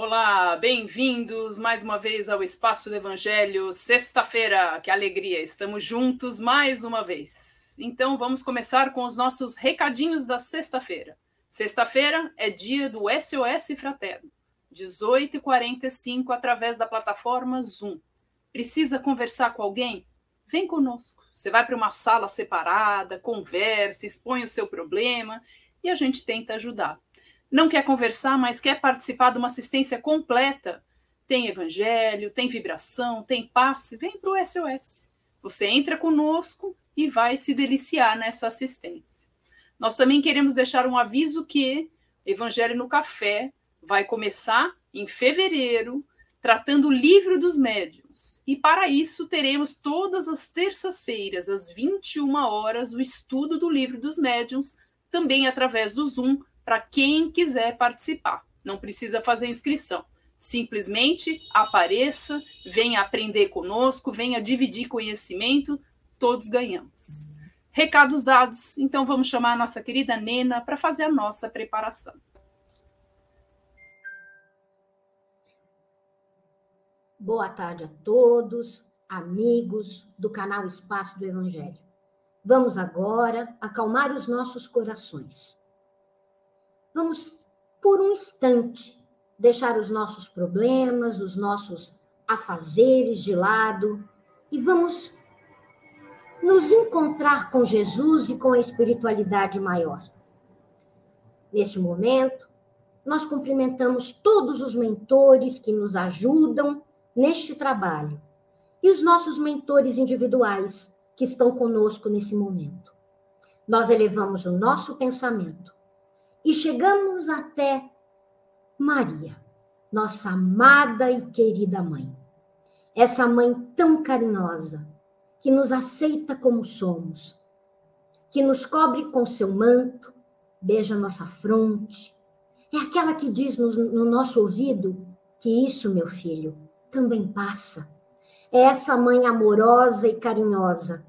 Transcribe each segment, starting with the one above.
Olá, bem-vindos mais uma vez ao Espaço do Evangelho, sexta-feira, que alegria, estamos juntos mais uma vez. Então vamos começar com os nossos recadinhos da sexta-feira. Sexta-feira é dia do SOS Fraterno, 18h45, através da plataforma Zoom. Precisa conversar com alguém? Vem conosco. Você vai para uma sala separada, conversa, expõe o seu problema e a gente tenta ajudar não quer conversar, mas quer participar de uma assistência completa, tem evangelho, tem vibração, tem passe, vem para o SOS. Você entra conosco e vai se deliciar nessa assistência. Nós também queremos deixar um aviso que Evangelho no Café vai começar em fevereiro, tratando o livro dos médiuns. E para isso teremos todas as terças-feiras, às 21 horas, o estudo do livro dos médiuns, também através do Zoom, para quem quiser participar. Não precisa fazer inscrição. Simplesmente apareça, venha aprender conosco, venha dividir conhecimento, todos ganhamos. Recados dados, então vamos chamar a nossa querida Nena para fazer a nossa preparação. Boa tarde a todos, amigos do canal Espaço do Evangelho. Vamos agora acalmar os nossos corações vamos, por um instante, deixar os nossos problemas, os nossos afazeres de lado e vamos nos encontrar com Jesus e com a espiritualidade maior. Neste momento, nós cumprimentamos todos os mentores que nos ajudam neste trabalho e os nossos mentores individuais que estão conosco nesse momento. Nós elevamos o nosso pensamento e chegamos até Maria, nossa amada e querida mãe. Essa mãe tão carinhosa, que nos aceita como somos, que nos cobre com seu manto, beija nossa fronte. É aquela que diz no, no nosso ouvido que isso, meu filho, também passa. É essa mãe amorosa e carinhosa.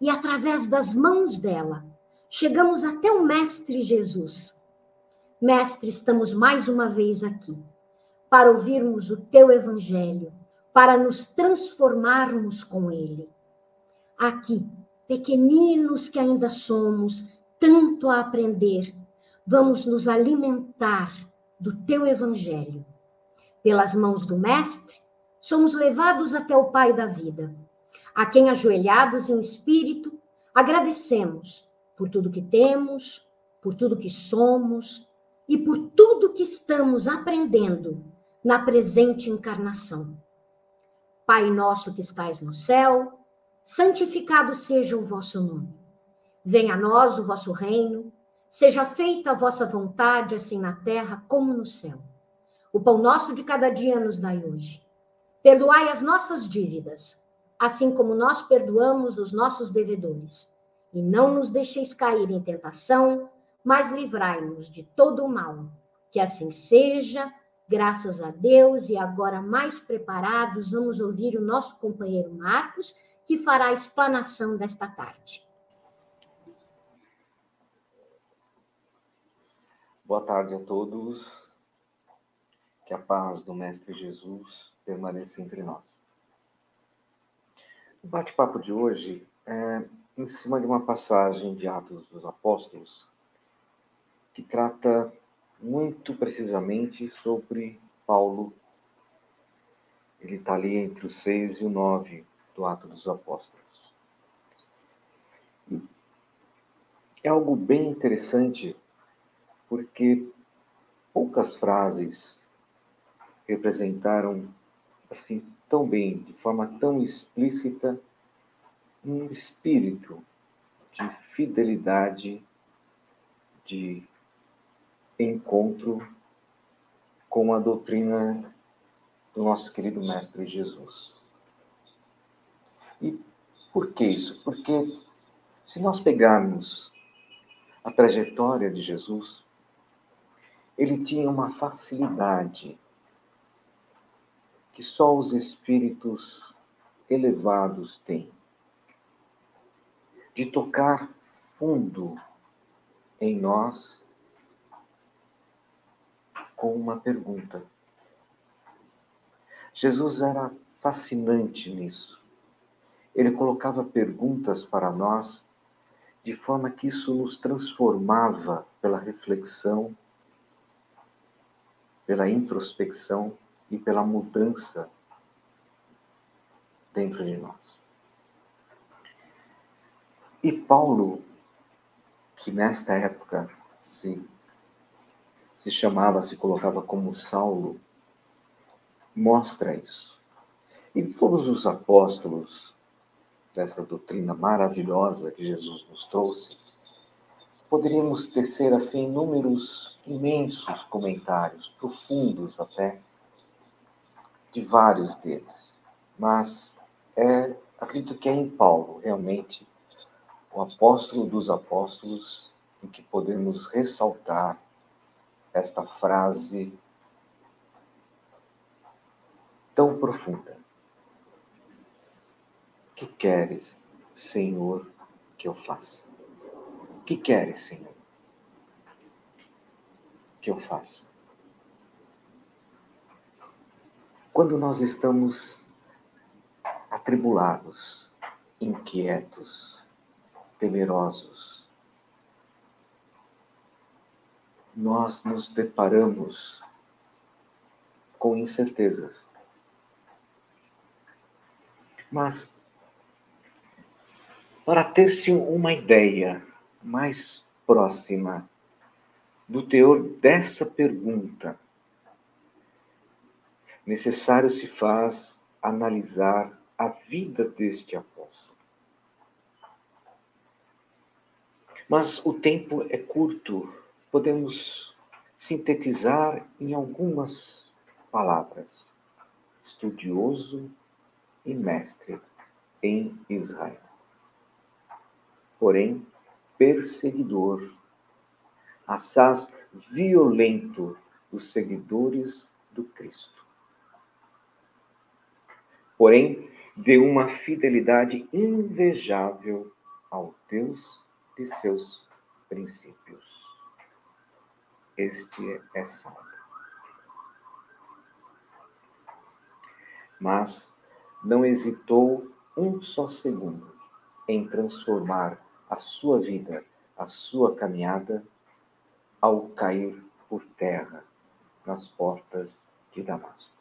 E através das mãos dela, chegamos até o Mestre Jesus Mestre, estamos mais uma vez aqui para ouvirmos o teu evangelho, para nos transformarmos com ele. Aqui, pequeninos que ainda somos, tanto a aprender, vamos nos alimentar do teu evangelho. Pelas mãos do Mestre, somos levados até o Pai da vida, a quem, ajoelhados em espírito, agradecemos por tudo que temos, por tudo que somos, e por tudo que estamos aprendendo na presente encarnação. Pai nosso que estais no céu, santificado seja o vosso nome. Venha a nós o vosso reino, seja feita a vossa vontade, assim na terra como no céu. O pão nosso de cada dia nos dai hoje. Perdoai as nossas dívidas, assim como nós perdoamos os nossos devedores. E não nos deixeis cair em tentação, mas livrai-nos de todo o mal. Que assim seja, graças a Deus, e agora mais preparados, vamos ouvir o nosso companheiro Marcos, que fará a explanação desta tarde. Boa tarde a todos. Que a paz do Mestre Jesus permaneça entre nós. O bate-papo de hoje é em cima de uma passagem de Atos dos Apóstolos, que trata muito precisamente sobre Paulo. Ele está ali entre o 6 e o 9 do Ato dos Apóstolos. É algo bem interessante, porque poucas frases representaram assim tão bem, de forma tão explícita, um espírito de fidelidade, de encontro com a doutrina do nosso querido Mestre Jesus. E por que isso? Porque se nós pegarmos a trajetória de Jesus, ele tinha uma facilidade que só os espíritos elevados têm de tocar fundo em nós com uma pergunta: Jesus era fascinante nisso. Ele colocava perguntas para nós de forma que isso nos transformava pela reflexão, pela introspecção e pela mudança dentro de nós. E Paulo, que nesta época se, se chamava, se colocava como Saulo, mostra isso. E todos os apóstolos dessa doutrina maravilhosa que Jesus nos trouxe, poderíamos tecer assim inúmeros, imensos comentários, profundos até, de vários deles. Mas é, acredito que é em Paulo, realmente, o apóstolo dos apóstolos, em que podemos ressaltar esta frase tão profunda. Que queres, Senhor, que eu faça? Que queres, Senhor, que eu faça? Quando nós estamos atribulados, inquietos, temerosos, nós nos deparamos com incertezas. Mas, para ter-se uma ideia mais próxima do teor dessa pergunta, necessário se faz analisar a vida deste apóstolo. Mas o tempo é curto, podemos sintetizar em algumas palavras: estudioso e mestre em Israel. Porém, perseguidor, assaz violento dos seguidores do Cristo. Porém, de uma fidelidade invejável ao Deus de seus princípios. Este é Saulo. Mas não hesitou um só segundo em transformar a sua vida, a sua caminhada, ao cair por terra nas portas de Damasco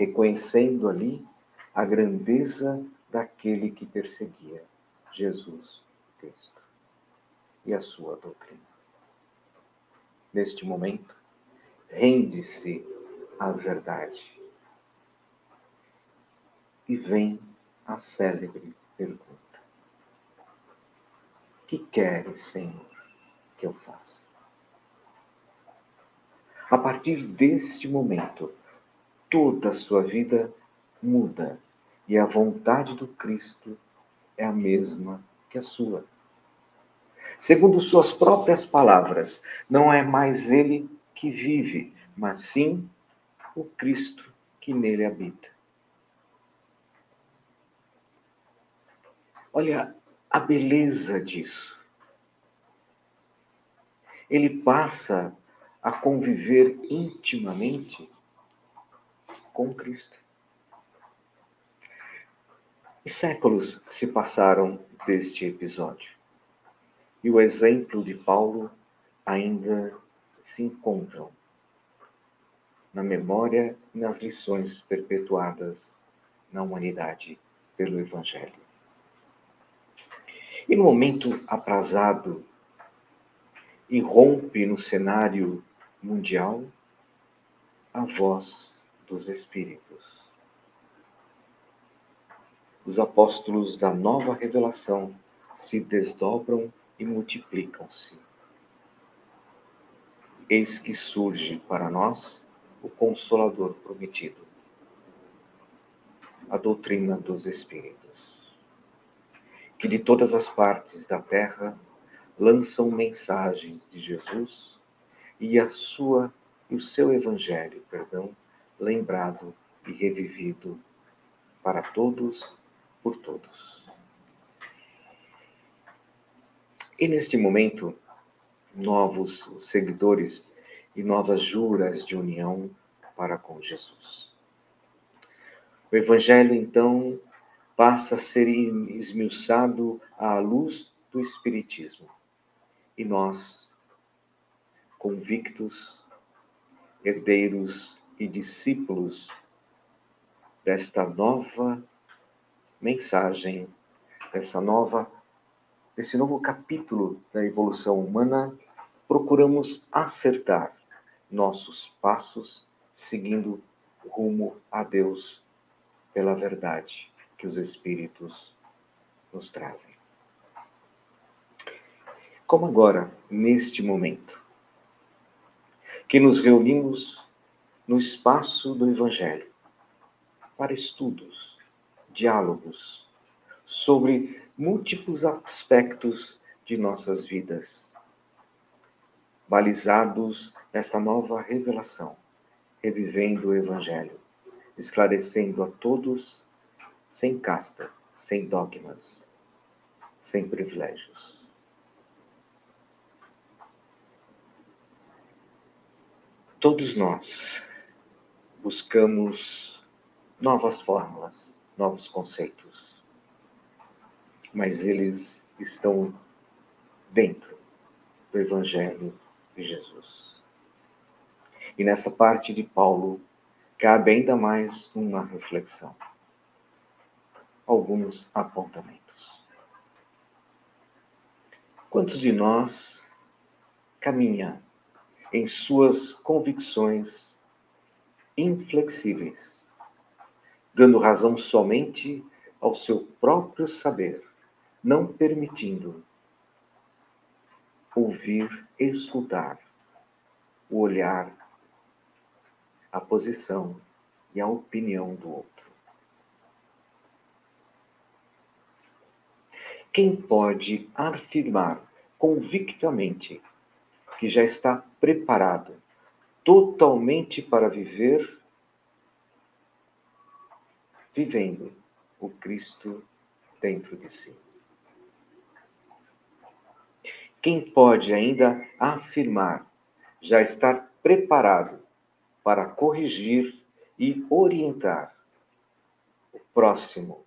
reconhecendo ali a grandeza daquele que perseguia Jesus Cristo e a sua doutrina. Neste momento, rende-se à verdade e vem a célebre pergunta: Que queres, Senhor, que eu faça? A partir deste momento, toda a sua vida muda e a vontade do Cristo é a mesma que a sua. Segundo suas próprias palavras, não é mais ele que vive, mas sim o Cristo que nele habita. Olha a beleza disso. Ele passa a conviver intimamente com Cristo. E séculos se passaram deste episódio. E o exemplo de Paulo ainda se encontram na memória e nas lições perpetuadas na humanidade pelo Evangelho. E no momento aprazado, irrompe no cenário mundial a voz dos Espíritos. Os apóstolos da nova revelação se desdobram e multiplicam-se. Eis que surge para nós o Consolador prometido, a doutrina dos Espíritos, que de todas as partes da terra lançam mensagens de Jesus e a sua e o seu evangelho, perdão, lembrado e revivido para todos, por todos. E neste momento, novos seguidores e novas juras de união para com Jesus. O Evangelho, então, passa a ser esmiuçado à luz do Espiritismo. E nós, convictos, herdeiros e discípulos desta nova mensagem, dessa nova, desse novo capítulo da evolução humana, procuramos acertar nossos passos seguindo rumo a Deus pela verdade que os Espíritos nos trazem. Como agora, neste momento, que nos reunimos no espaço do Evangelho para estudos, diálogos sobre múltiplos aspectos de nossas vidas, balizados nessa nova revelação, revivendo o Evangelho, esclarecendo a todos, sem casta, sem dogmas, sem privilégios. Todos nós buscamos novas fórmulas, novos conceitos, mas eles estão dentro do Evangelho de Jesus. E nessa parte de Paulo cabe ainda mais uma reflexão, alguns apontamentos. Quantos de nós caminha em suas convicções inflexíveis, dando razão somente ao seu próprio saber, não permitindo ouvir, escutar o olhar, a posição e a opinião do outro. Quem pode afirmar convictamente que já está preparado totalmente para viver, vivendo o Cristo dentro de si. Quem pode ainda afirmar já estar preparado para corrigir e orientar o próximo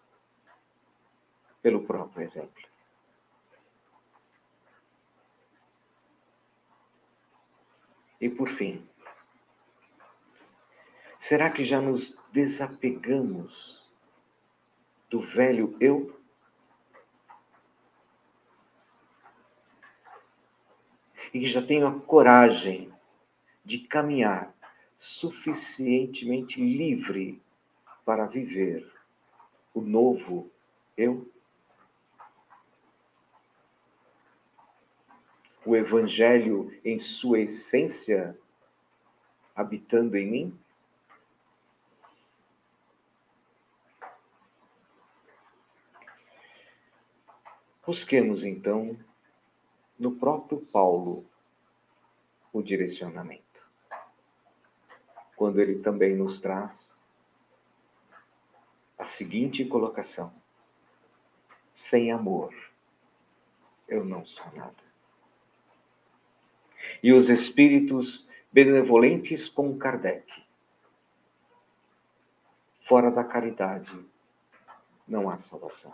pelo próprio exemplo? E por fim, será que já nos desapegamos do velho eu? E que já tenho a coragem de caminhar suficientemente livre para viver o novo eu? o Evangelho em sua essência habitando em mim? Busquemos então no próprio Paulo o direcionamento, quando ele também nos traz a seguinte colocação: sem amor eu não sou nada e os espíritos benevolentes com Kardec. Fora da caridade não há salvação.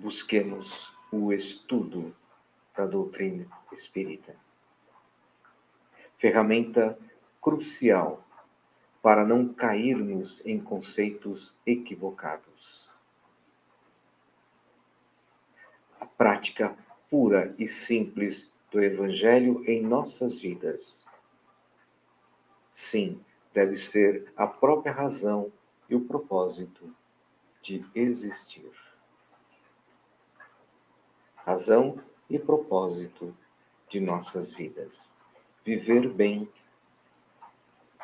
Busquemos o estudo da doutrina espírita. Ferramenta crucial para não cairmos em conceitos equivocados. prática pura e simples do Evangelho em nossas vidas. Sim, deve ser a própria razão e o propósito de existir. Razão e propósito de nossas vidas. Viver bem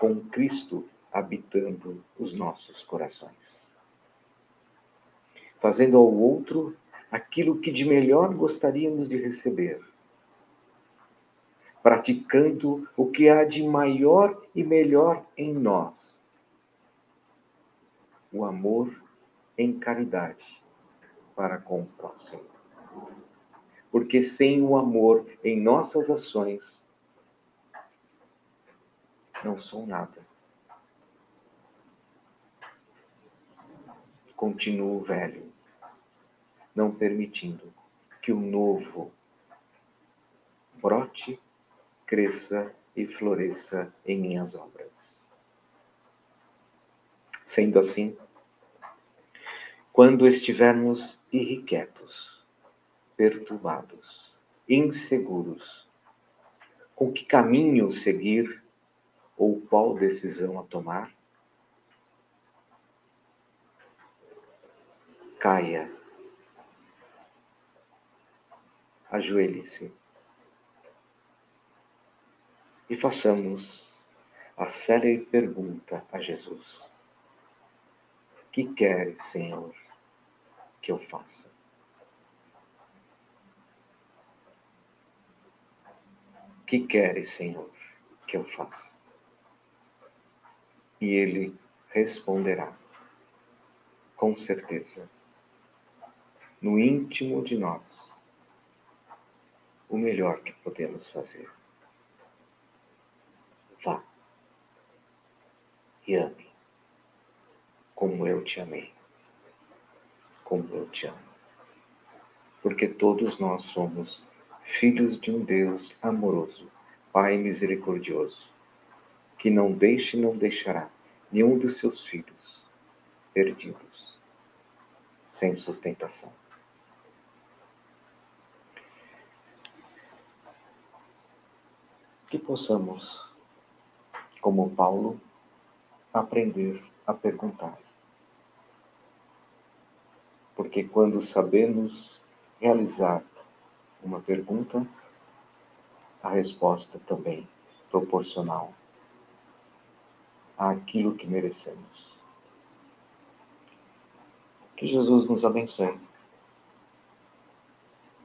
com Cristo habitando os nossos corações. Fazendo ao outro aquilo que de melhor gostaríamos de receber, praticando o que há de maior e melhor em nós, o amor em caridade para com o próximo. Porque sem o amor em nossas ações, não sou nada. Continuo velho, não permitindo que o novo brote, cresça e floresça em minhas obras. Sendo assim, quando estivermos irrequietos, perturbados, inseguros, com que caminho seguir ou qual decisão a tomar, caia, ajoelhe-se. E façamos a séria pergunta a Jesus: Que queres, Senhor, que eu faça? Que queres, Senhor, que eu faça? E ele responderá, com certeza, no íntimo de nós, o melhor que podemos fazer. Vá e ame como eu te amei, como eu te amo. Porque todos nós somos filhos de um Deus amoroso, Pai misericordioso, que não deixa e não deixará nenhum dos seus filhos perdidos, sem sustentação. Que possamos como Paulo, aprender a perguntar. Porque quando sabemos realizar uma pergunta, a resposta também proporcional àquilo que merecemos. Que Jesus nos abençoe.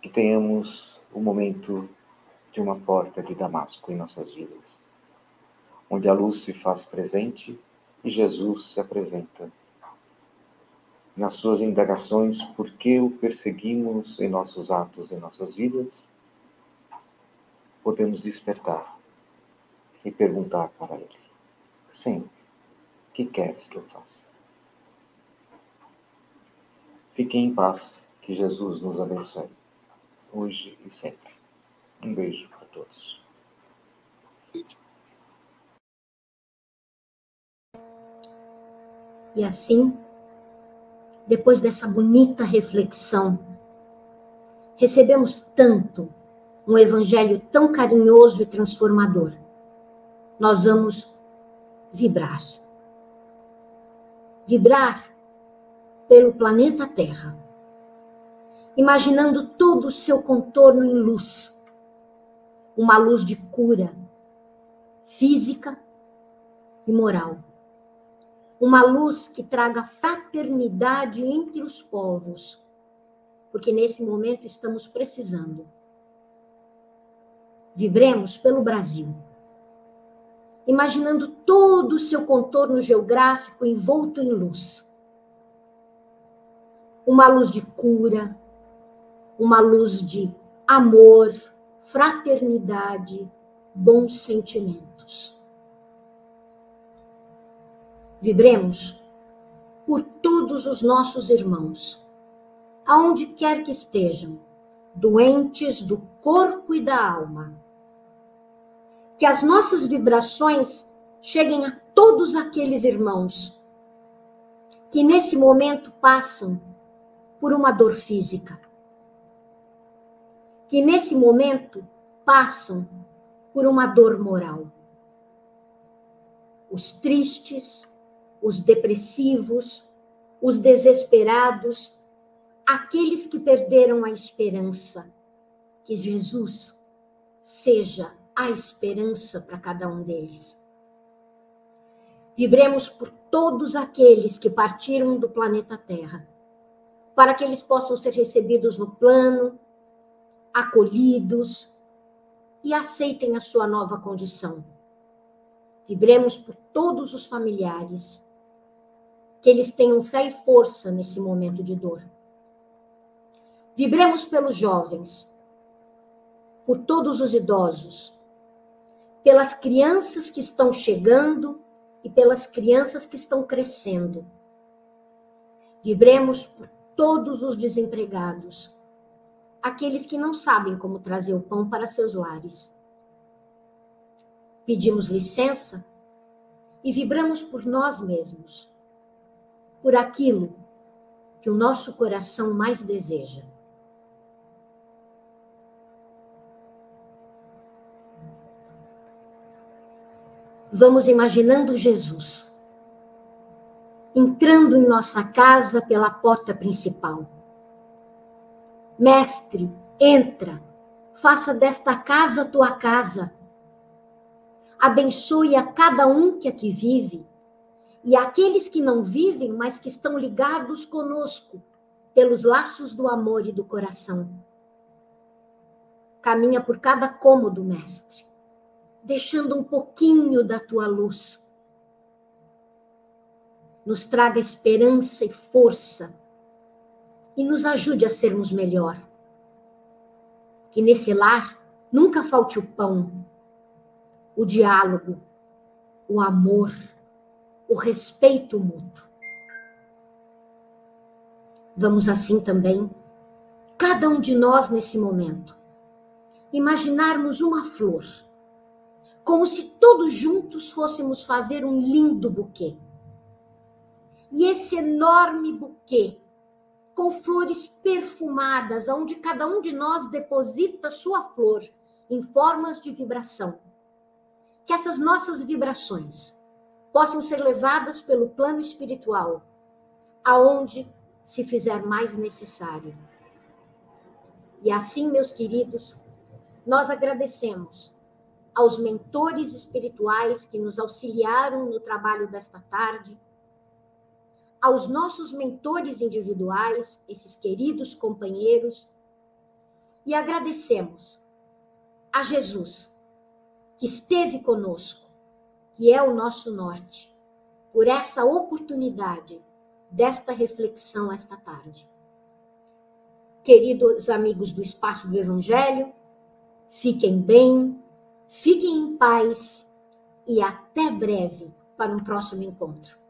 Que tenhamos o momento de uma porta de Damasco em nossas vidas onde a luz se faz presente e Jesus se apresenta. Nas suas indagações, por que o perseguimos em nossos atos, em nossas vidas, podemos despertar e perguntar para Ele: Senhor, o que queres que eu faça? Fiquem em paz, que Jesus nos abençoe, hoje e sempre. Um beijo para todos. E assim, depois dessa bonita reflexão, recebemos tanto um evangelho tão carinhoso e transformador. Nós vamos vibrar. Vibrar pelo planeta Terra, imaginando todo o seu contorno em luz. Uma luz de cura física e moral uma luz que traga fraternidade entre os povos, porque nesse momento estamos precisando. Vibremos pelo Brasil, imaginando todo o seu contorno geográfico envolto em luz. Uma luz de cura, uma luz de amor, fraternidade, bons sentimentos. Vibremos por todos os nossos irmãos, aonde quer que estejam, doentes do corpo e da alma. Que as nossas vibrações cheguem a todos aqueles irmãos que nesse momento passam por uma dor física, que nesse momento passam por uma dor moral. Os tristes, os depressivos, os desesperados, aqueles que perderam a esperança. Que Jesus seja a esperança para cada um deles. Vibremos por todos aqueles que partiram do planeta Terra, para que eles possam ser recebidos no plano, acolhidos e aceitem a sua nova condição. Vibremos por todos os familiares que eles tenham fé e força nesse momento de dor. Vibremos pelos jovens, por todos os idosos, pelas crianças que estão chegando e pelas crianças que estão crescendo. Vibremos por todos os desempregados, aqueles que não sabem como trazer o pão para seus lares. Pedimos licença e vibramos por nós mesmos, por aquilo que o nosso coração mais deseja. Vamos imaginando Jesus entrando em nossa casa pela porta principal. Mestre, entra, faça desta casa tua casa. Abençoe a cada um que aqui vive e aqueles que não vivem, mas que estão ligados conosco pelos laços do amor e do coração. Caminha por cada cômodo, mestre, deixando um pouquinho da tua luz nos traga esperança e força e nos ajude a sermos melhor. Que nesse lar nunca falte o pão, o diálogo, o amor, o respeito mútuo. Vamos assim também, cada um de nós nesse momento, imaginarmos uma flor, como se todos juntos fôssemos fazer um lindo buquê e esse enorme buquê com flores perfumadas, onde cada um de nós deposita sua flor em formas de vibração. Que essas nossas vibrações possam ser levadas pelo plano espiritual, aonde se fizer mais necessário. E assim, meus queridos, nós agradecemos aos mentores espirituais que nos auxiliaram no trabalho desta tarde aos nossos mentores individuais, esses queridos companheiros, e agradecemos a Jesus, que esteve conosco, que é o nosso norte, por essa oportunidade desta reflexão esta tarde. Queridos amigos do Espaço do Evangelho, fiquem bem, fiquem em paz e até breve para um próximo encontro.